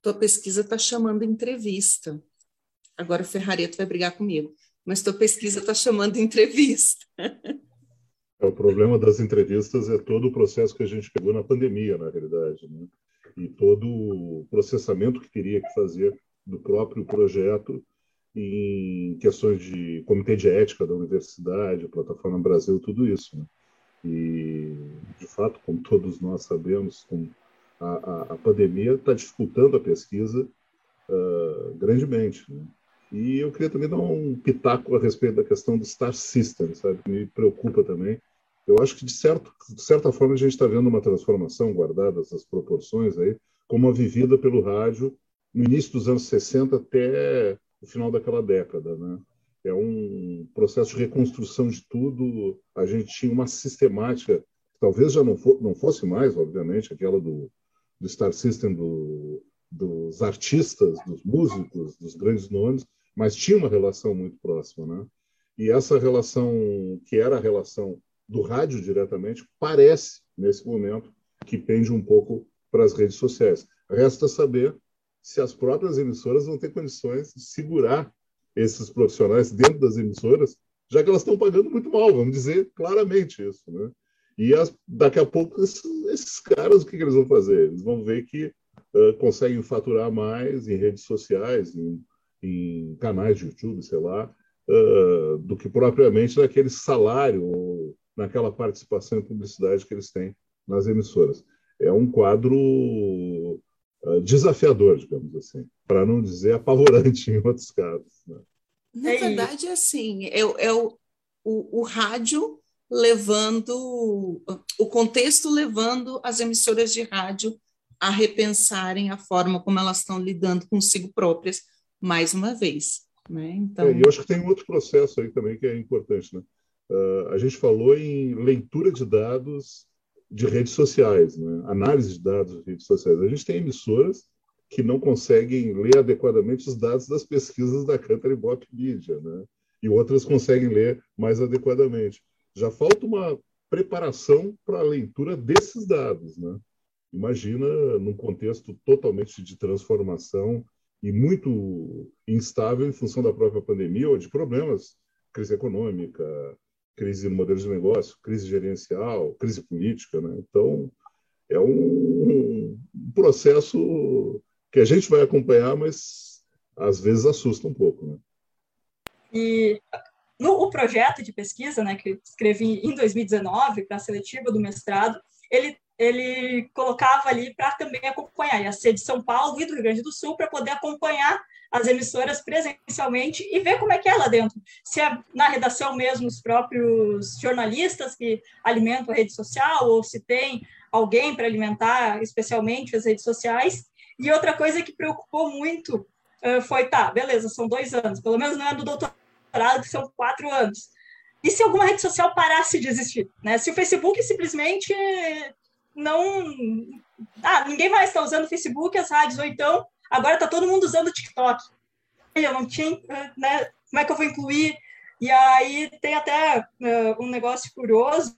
Tua pesquisa está chamando entrevista. Agora o Ferrareto vai brigar comigo, mas tua pesquisa está chamando entrevista. É, o problema das entrevistas é todo o processo que a gente pegou na pandemia, na realidade, né? e todo o processamento que teria que fazer do próprio projeto em questões de comitê de ética da universidade, plataforma Brasil, tudo isso. Né? E, de fato, como todos nós sabemos, com a, a, a pandemia está dificultando a pesquisa uh, grandemente. Né? E eu queria também dar um pitaco a respeito da questão do Star System, sabe? Me preocupa também. Eu acho que, de, certo, de certa forma, a gente está vendo uma transformação, guardada essas proporções aí, como a vivida pelo rádio no início dos anos 60 até o final daquela década, né? É um processo de reconstrução de tudo. A gente tinha uma sistemática, talvez já não, for, não fosse mais, obviamente, aquela do, do Star System do, dos artistas, dos músicos, dos grandes nomes, mas tinha uma relação muito próxima, né? E essa relação, que era a relação do rádio diretamente, parece, nesse momento, que pende um pouco para as redes sociais. Resta saber se as próprias emissoras vão ter condições de segurar esses profissionais dentro das emissoras, já que elas estão pagando muito mal, vamos dizer claramente isso. Né? E as, daqui a pouco, esses, esses caras, o que, que, eles vão fazer? Eles vão ver que uh, conseguem faturar mais em redes sociais, em em canais de YouTube, sei lá, uh, do que propriamente naquele salário ou naquela participação em publicidade que eles têm nas emissoras. É um quadro desafiador, digamos assim, para não dizer apavorante [laughs] em outros casos. Né? Na é verdade, é assim, é, é o, o, o rádio levando, o contexto levando as emissoras de rádio a repensarem a forma como elas estão lidando consigo próprias, mais uma vez. Né? Então... É, e eu acho que tem um outro processo aí também que é importante. Né? Uh, a gente falou em leitura de dados de redes sociais, né? análise de dados de redes sociais. A gente tem emissoras que não conseguem ler adequadamente os dados das pesquisas da Cantar e Bop Media, né? e outras conseguem ler mais adequadamente. Já falta uma preparação para a leitura desses dados. Né? Imagina num contexto totalmente de transformação e muito instável em função da própria pandemia ou de problemas, crise econômica, crise no modelo de negócio, crise gerencial, crise política. Né? Então, é um, um processo que a gente vai acompanhar, mas às vezes assusta um pouco. Né? E no o projeto de pesquisa, né, que escrevi em 2019 para a seletiva do mestrado, ele ele colocava ali para também acompanhar, ia ser de São Paulo e do Rio Grande do Sul, para poder acompanhar as emissoras presencialmente e ver como é que é lá dentro. Se é na redação mesmo os próprios jornalistas que alimentam a rede social, ou se tem alguém para alimentar especialmente as redes sociais. E outra coisa que preocupou muito foi, tá, beleza, são dois anos, pelo menos não é do doutorado, que são quatro anos. E se alguma rede social parasse de existir? Né? Se o Facebook simplesmente não. Ah, ninguém mais está usando Facebook, as rádios, ou então agora está todo mundo usando TikTok. Eu não tinha, né? Como é que eu vou incluir? E aí tem até uh, um negócio curioso,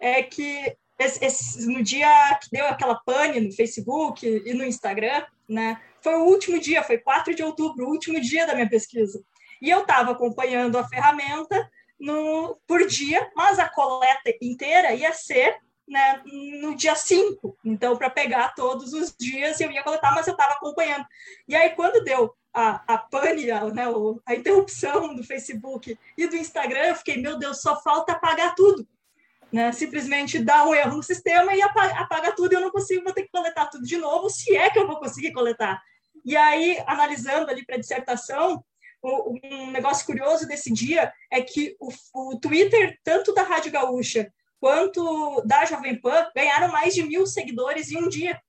é que esse, esse, no dia que deu aquela pane no Facebook e no Instagram, né? Foi o último dia, foi 4 de outubro, o último dia da minha pesquisa. E eu estava acompanhando a ferramenta no, por dia, mas a coleta inteira ia ser né, no dia 5. Então, para pegar todos os dias, eu ia coletar, mas eu estava acompanhando. E aí, quando deu a, a pane, a, né, a interrupção do Facebook e do Instagram, eu fiquei, meu Deus, só falta apagar tudo. Né? Simplesmente dá um erro no sistema e apaga, apaga tudo eu não consigo, vou ter que coletar tudo de novo, se é que eu vou conseguir coletar. E aí, analisando ali para a dissertação, um negócio curioso desse dia é que o, o Twitter, tanto da Rádio Gaúcha quanto da Jovem Pan ganharam mais de mil seguidores em um dia,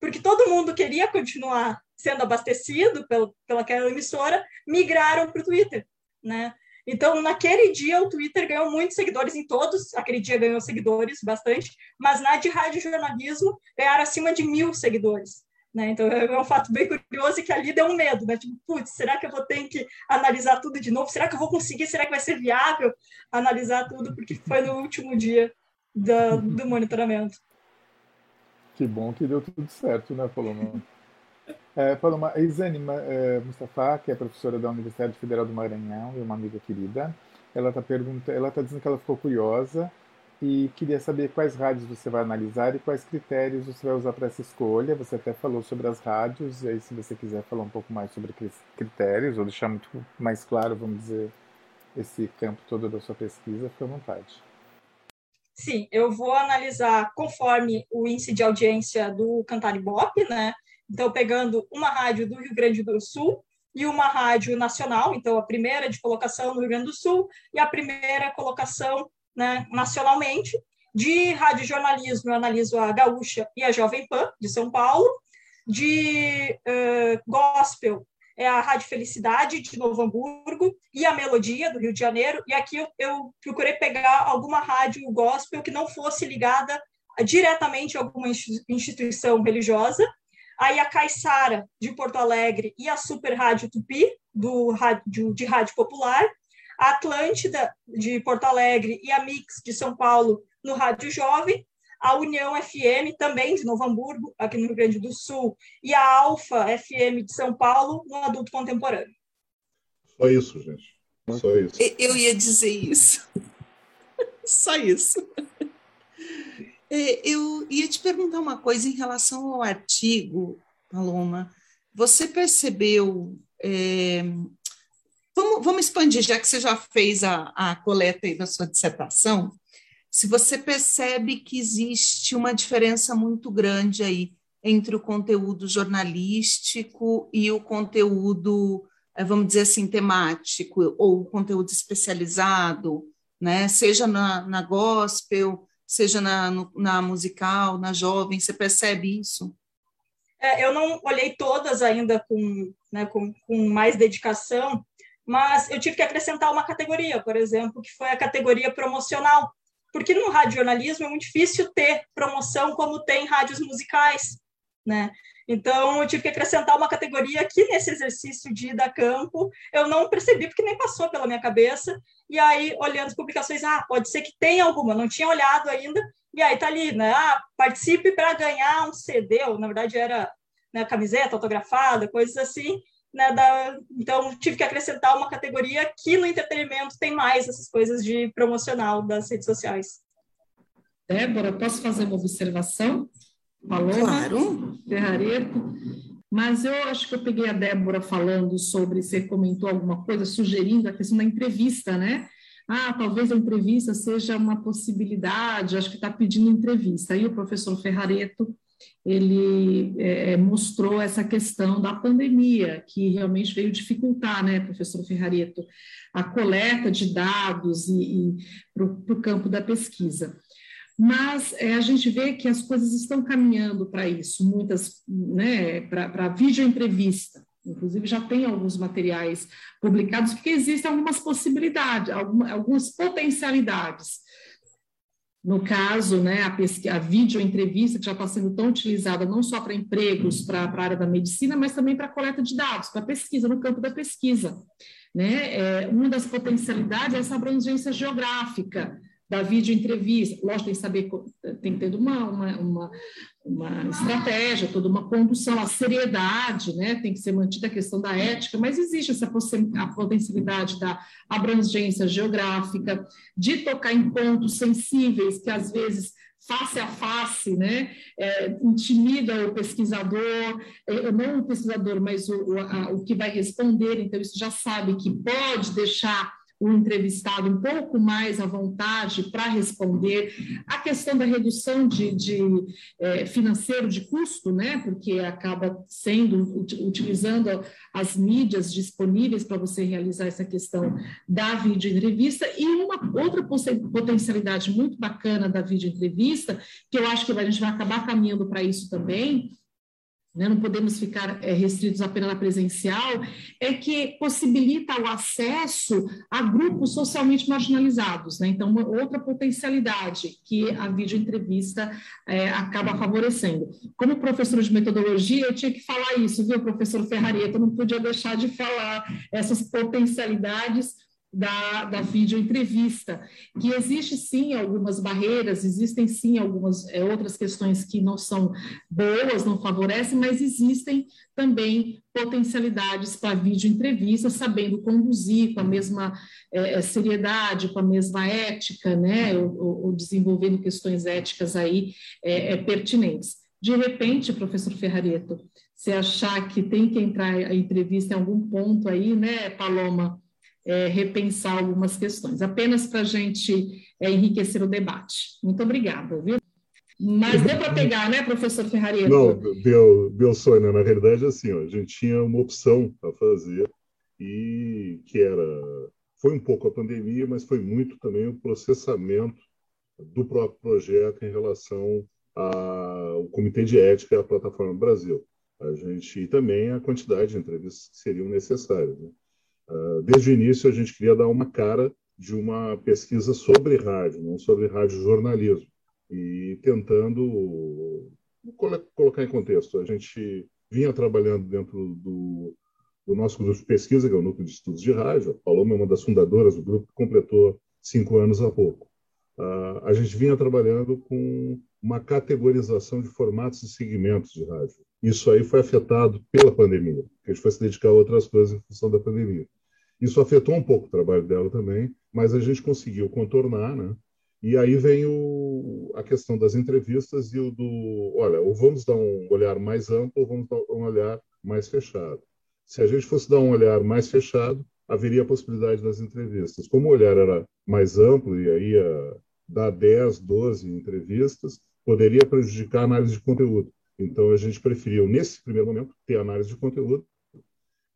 porque todo mundo queria continuar sendo abastecido pelaquela emissora, migraram para o Twitter, né? Então, naquele dia, o Twitter ganhou muitos seguidores em todos, aquele dia ganhou seguidores, bastante, mas na de rádio jornalismo ganharam acima de mil seguidores. Né? Então, é um fato bem curioso e que ali deu um medo, né? Tipo, putz, será que eu vou ter que analisar tudo de novo? Será que eu vou conseguir? Será que vai ser viável analisar tudo? Porque foi no último dia do, do monitoramento. Que bom que deu tudo certo, né, Paloma? É, Paloma, a Isane é, Mustafa, que é professora da Universidade Federal do Maranhão e uma amiga querida, ela está ela está dizendo que ela ficou curiosa e queria saber quais rádios você vai analisar e quais critérios você vai usar para essa escolha. Você até falou sobre as rádios, e aí se você quiser falar um pouco mais sobre critérios, ou deixar muito mais claro, vamos dizer, esse campo todo da sua pesquisa, fique à vontade. Sim, eu vou analisar conforme o índice de audiência do Cantar Ibope, né? Então, pegando uma rádio do Rio Grande do Sul e uma rádio nacional, então a primeira de colocação no Rio Grande do Sul e a primeira colocação né, nacionalmente. De rádio jornalismo, eu analiso a Gaúcha e a Jovem Pan, de São Paulo. De uh, gospel, é a Rádio Felicidade, de Novo Hamburgo, e a Melodia, do Rio de Janeiro. E aqui eu, eu procurei pegar alguma rádio gospel que não fosse ligada diretamente a alguma instituição religiosa. Aí a Caixara, de Porto Alegre, e a Super Rádio Tupi, do rádio, de rádio popular a Atlântida de Porto Alegre e a Mix de São Paulo no Rádio Jovem, a União FM também de Novo Hamburgo, aqui no Rio Grande do Sul, e a Alfa FM de São Paulo no Adulto Contemporâneo. Só isso, gente. Só isso. Eu ia dizer isso. [laughs] Só isso. É, eu ia te perguntar uma coisa em relação ao artigo, Paloma. Você percebeu é, Vamos, vamos expandir, já que você já fez a, a coleta aí da sua dissertação, se você percebe que existe uma diferença muito grande aí entre o conteúdo jornalístico e o conteúdo, eh, vamos dizer assim, temático, ou o conteúdo especializado, né? seja na, na gospel, seja na, no, na musical, na jovem, você percebe isso? É, eu não olhei todas ainda com, né, com, com mais dedicação, mas eu tive que acrescentar uma categoria, por exemplo, que foi a categoria promocional, porque no radiojornalismo é muito difícil ter promoção como tem rádios musicais, né? Então, eu tive que acrescentar uma categoria que, nesse exercício de ir a campo, eu não percebi, porque nem passou pela minha cabeça. E aí, olhando as publicações, ah, pode ser que tenha alguma, não tinha olhado ainda. E aí, tá ali, né? Ah, participe para ganhar um CD, ou na verdade era né, camiseta autografada, coisas assim. Né, da, então, tive que acrescentar uma categoria que no entretenimento tem mais essas coisas de promocional das redes sociais. Débora, posso fazer uma observação? Falou? Claro. Ferrareto. Mas eu acho que eu peguei a Débora falando sobre, você comentou alguma coisa, sugerindo a questão da entrevista, né? Ah, talvez a entrevista seja uma possibilidade, acho que está pedindo entrevista. Aí o professor Ferrareto ele é, é, mostrou essa questão da pandemia, que realmente veio dificultar, né, professor Ferrareto, a coleta de dados e, e para o campo da pesquisa. Mas é, a gente vê que as coisas estão caminhando para isso, muitas, né, para vídeo entrevista. Inclusive, já tem alguns materiais publicados, porque existem algumas possibilidades, algumas, algumas potencialidades no caso, né, a, a videoentrevista, que já está sendo tão utilizada não só para empregos, para a área da medicina, mas também para coleta de dados, para pesquisa, no campo da pesquisa. Né? É, uma das potencialidades é essa abrangência geográfica, da videoentrevista. Lógico, tem que saber, tem que ter uma, uma, uma, estratégia, toda uma condução, a seriedade, né? tem que ser mantida a questão da ética, mas existe essa a potencialidade da abrangência geográfica, de tocar em pontos sensíveis que às vezes face a face, né, é, intimida o pesquisador, é, não o pesquisador, mas o, o, a, o que vai responder, então isso já sabe que pode deixar o entrevistado um pouco mais à vontade para responder. A questão da redução de, de é, financeiro de custo, né, porque acaba sendo, utilizando as mídias disponíveis para você realizar essa questão da videoentrevista, e uma outra potencialidade muito bacana da videoentrevista, que eu acho que a gente vai acabar caminhando para isso também, né, não podemos ficar é, restritos apenas na presencial, é que possibilita o acesso a grupos socialmente marginalizados. Né? Então, outra potencialidade que a videoentrevista é, acaba favorecendo. Como professor de metodologia, eu tinha que falar isso, viu, professor Ferrarieta? Eu não podia deixar de falar essas potencialidades da, da videoentrevista, que existe sim algumas barreiras, existem sim algumas é, outras questões que não são boas, não favorecem, mas existem também potencialidades para videoentrevista, sabendo conduzir com a mesma é, seriedade, com a mesma ética, né, ou, ou desenvolvendo questões éticas aí é, é, pertinentes. De repente, professor Ferrareto, se achar que tem que entrar a entrevista em algum ponto aí, né, Paloma, é, repensar algumas questões, apenas para a gente é, enriquecer o debate. Muito obrigada, viu? Mas deu para pegar, né, professor Ferrari? Não, deu, deu Sônia. Na verdade, assim, ó, a gente tinha uma opção a fazer e que era foi um pouco a pandemia, mas foi muito também o processamento do próprio projeto em relação ao Comitê de Ética e à Plataforma Brasil. A gente e também a quantidade de entrevistas que seriam necessárias. Né? Ah, desde o início, a gente queria dar uma cara de uma pesquisa sobre rádio, não sobre rádio jornalismo, e tentando colocar em contexto. A gente vinha trabalhando dentro do, do nosso grupo de pesquisa, que é o Núcleo de Estudos de Rádio. A Paloma é uma das fundadoras do grupo, que completou cinco anos há pouco. Uh, a gente vinha trabalhando com uma categorização de formatos e segmentos de rádio. Isso aí foi afetado pela pandemia, que a gente foi se dedicar a outras coisas em função da pandemia. Isso afetou um pouco o trabalho dela também, mas a gente conseguiu contornar, né? E aí vem o, a questão das entrevistas e o do, olha, ou vamos dar um olhar mais amplo ou vamos dar um olhar mais fechado. Se a gente fosse dar um olhar mais fechado, haveria a possibilidade das entrevistas. Como o olhar era mais amplo e aí ia dar 10, 12 entrevistas, poderia prejudicar a análise de conteúdo. Então, a gente preferiu, nesse primeiro momento, ter análise de conteúdo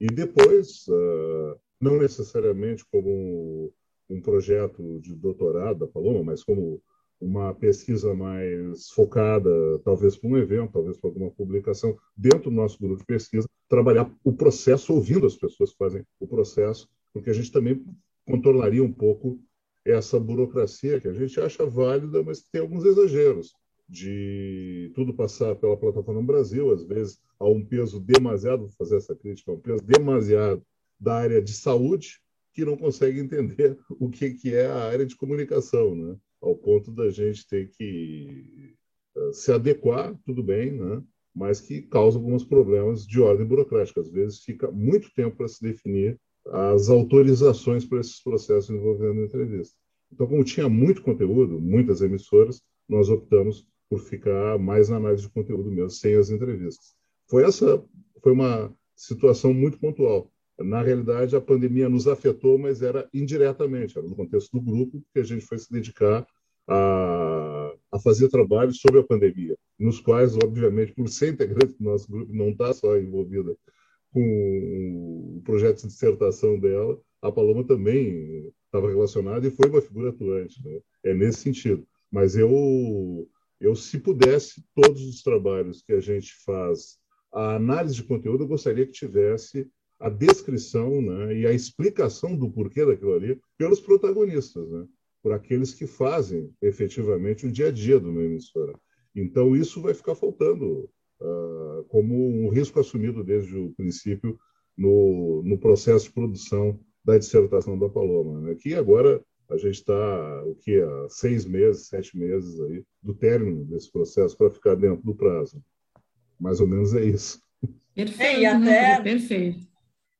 e depois uh, não necessariamente como um projeto de doutorado da Paloma, mas como uma pesquisa mais focada, talvez para um evento, talvez para alguma publicação, dentro do nosso grupo de pesquisa, trabalhar o processo, ouvindo as pessoas que fazem o processo, porque a gente também contornaria um pouco essa burocracia que a gente acha válida, mas tem alguns exageros de tudo passar pela plataforma Brasil, às vezes há um peso demasiado, vou fazer essa crítica, um peso demasiado da área de saúde que não consegue entender [laughs] o que, que é a área de comunicação, né? ao ponto da gente ter que eh, se adequar, tudo bem, né? mas que causa alguns problemas de ordem burocrática. Às vezes fica muito tempo para se definir as autorizações para esses processos envolvendo entrevista. Então, como tinha muito conteúdo, muitas emissoras, nós optamos por ficar mais na análise de conteúdo mesmo, sem as entrevistas. Foi essa, foi uma situação muito pontual. Na realidade, a pandemia nos afetou, mas era indiretamente, era no contexto do grupo, que a gente foi se dedicar a, a fazer trabalhos sobre a pandemia, nos quais, obviamente, por ser integrante do nosso grupo, não está só envolvida com o projeto de dissertação dela, a Paloma também estava relacionada e foi uma figura atuante. Né? É nesse sentido. Mas eu, eu, se pudesse, todos os trabalhos que a gente faz, a análise de conteúdo, eu gostaria que tivesse a descrição né, e a explicação do porquê daquilo ali pelos protagonistas, né, por aqueles que fazem efetivamente o dia a dia de uma emissora. Então, isso vai ficar faltando uh, como um risco assumido desde o princípio no, no processo de produção da dissertação da Paloma, né, que agora a gente está o que há seis meses, sete meses aí do término desse processo para ficar dentro do prazo. Mais ou menos é isso. Perfeito, é, e até, né? perfeito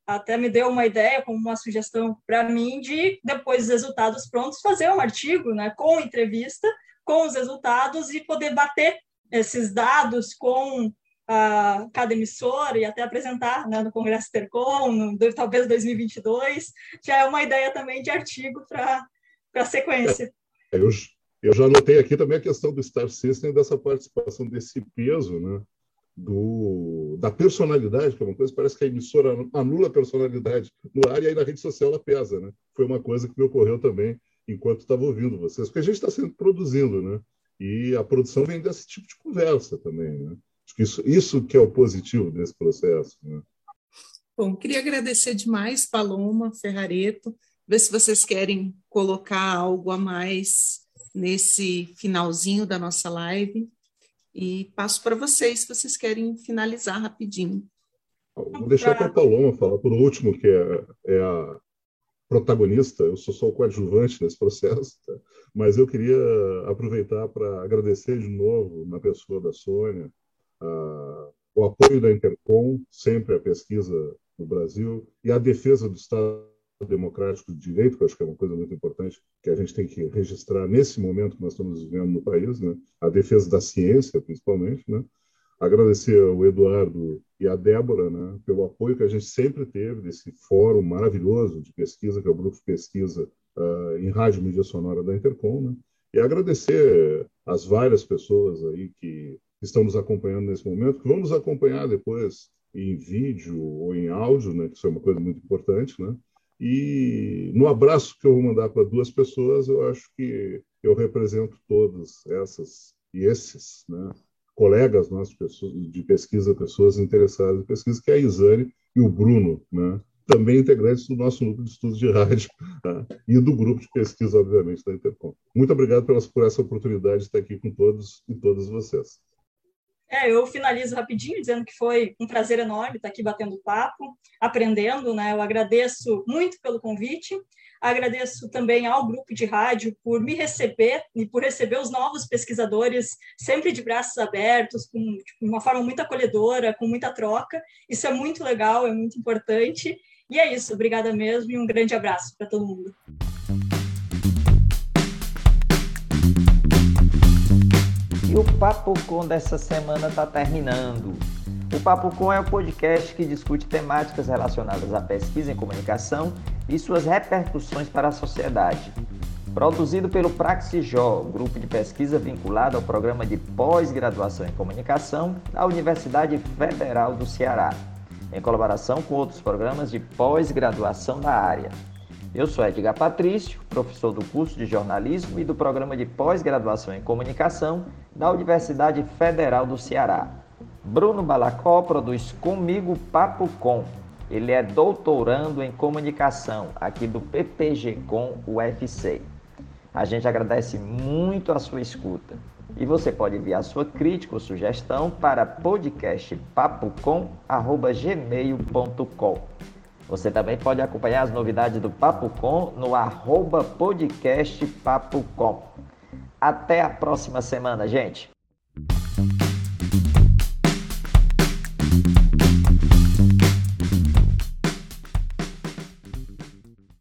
até me deu uma ideia, como uma sugestão para mim, de depois dos resultados prontos, fazer um artigo né, com entrevista, com os resultados e poder bater esses dados com a cada emissora e até apresentar né, no Congresso Tercom, no, talvez 2022, já é uma ideia também de artigo para a sequência. É, eu, eu já anotei aqui também a questão do Star System, dessa participação desse peso, né? Do, da personalidade, que é uma coisa, parece que a emissora anula a personalidade no ar e aí na rede social ela pesa, né? Foi uma coisa que me ocorreu também enquanto estava ouvindo vocês, porque a gente está sempre produzindo, né? E a produção vem desse tipo de conversa também, né? Acho que isso, isso que é o positivo desse processo, né? Bom, queria agradecer demais, Paloma, Ferrareto, ver se vocês querem colocar algo a mais nesse finalzinho da nossa live. E passo para vocês, se vocês querem finalizar rapidinho. Vou deixar para a Paloma falar por último, que é, é a, protagonista, eu sou só o coadjuvante nesse processo, tá? mas eu queria aproveitar para agradecer de novo, na pessoa da Sônia, a, o apoio da Intercom, sempre a pesquisa no Brasil, e a defesa do Estado democrático de direito, que eu acho que é uma coisa muito importante que a gente tem que registrar nesse momento que nós estamos vivendo no país, né? a defesa da ciência, principalmente, né? agradecer ao Eduardo e à Débora né, pelo apoio que a gente sempre teve desse fórum maravilhoso de pesquisa, que é o grupo de pesquisa uh, em rádio mídia sonora da Intercom, né, e agradecer as várias pessoas aí que estão nos acompanhando nesse momento, que vão nos acompanhar depois em vídeo ou em áudio, né, que isso é uma coisa muito importante, né, e no abraço que eu vou mandar para duas pessoas, eu acho que eu represento todas essas e esses, né, colegas nossos de pesquisa, pessoas interessadas em pesquisa, que é a Isane e o Bruno, né? também integrantes do nosso núcleo de estudos de rádio tá? e do grupo de pesquisa, obviamente, da Intercom. Muito obrigado pelas, por essa oportunidade de estar aqui com todos e todas vocês. É, eu finalizo rapidinho dizendo que foi um prazer enorme estar aqui batendo papo, aprendendo, né? Eu agradeço muito pelo convite Agradeço também ao grupo de rádio por me receber e por receber os novos pesquisadores sempre de braços abertos, com tipo, uma forma muito acolhedora, com muita troca. Isso é muito legal, é muito importante. E é isso, obrigada mesmo e um grande abraço para todo mundo. E o Papo Com dessa semana está terminando. O Papo Com é o podcast que discute temáticas relacionadas à pesquisa em comunicação e suas repercussões para a sociedade. Produzido pelo Praxijó, grupo de pesquisa vinculado ao programa de pós-graduação em comunicação da Universidade Federal do Ceará, em colaboração com outros programas de pós-graduação da área. Eu sou Edgar Patrício, professor do curso de jornalismo e do programa de pós-graduação em comunicação da Universidade Federal do Ceará. Bruno Balacó produz comigo Papo Com. Ele é doutorando em comunicação aqui do PPG Com UFC. A gente agradece muito a sua escuta. E você pode enviar sua crítica ou sugestão para podcastpapocom.gmail.com. Você também pode acompanhar as novidades do Papo Com no arroba podcastpapocom. Até a próxima semana, gente!